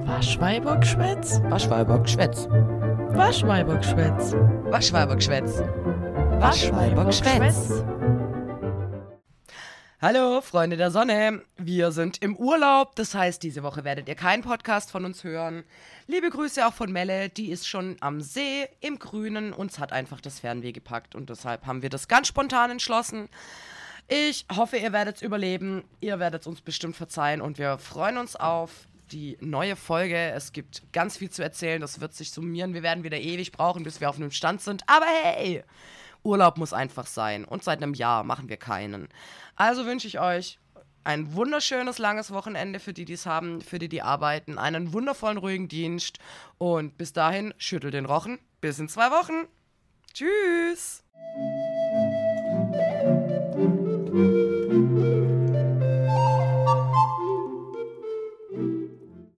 Waschweibergschwätz? Waschweibergschwätz. Waschweibergschwätz. Waschweibergschwätz. Waschweibergschwätz. Hallo, Freunde der Sonne. Wir sind im Urlaub, das heißt, diese Woche werdet ihr keinen Podcast von uns hören. Liebe Grüße auch von Melle, die ist schon am See im Grünen. Uns hat einfach das Fernweh gepackt und deshalb haben wir das ganz spontan entschlossen. Ich hoffe, ihr werdet es überleben. Ihr werdet es uns bestimmt verzeihen und wir freuen uns auf die neue Folge. Es gibt ganz viel zu erzählen. Das wird sich summieren. Wir werden wieder ewig brauchen, bis wir auf einem Stand sind. Aber hey, Urlaub muss einfach sein. Und seit einem Jahr machen wir keinen. Also wünsche ich euch ein wunderschönes langes Wochenende für die, die es haben, für die, die arbeiten. Einen wundervollen, ruhigen Dienst. Und bis dahin, schüttel den Rochen. Bis in zwei Wochen. Tschüss.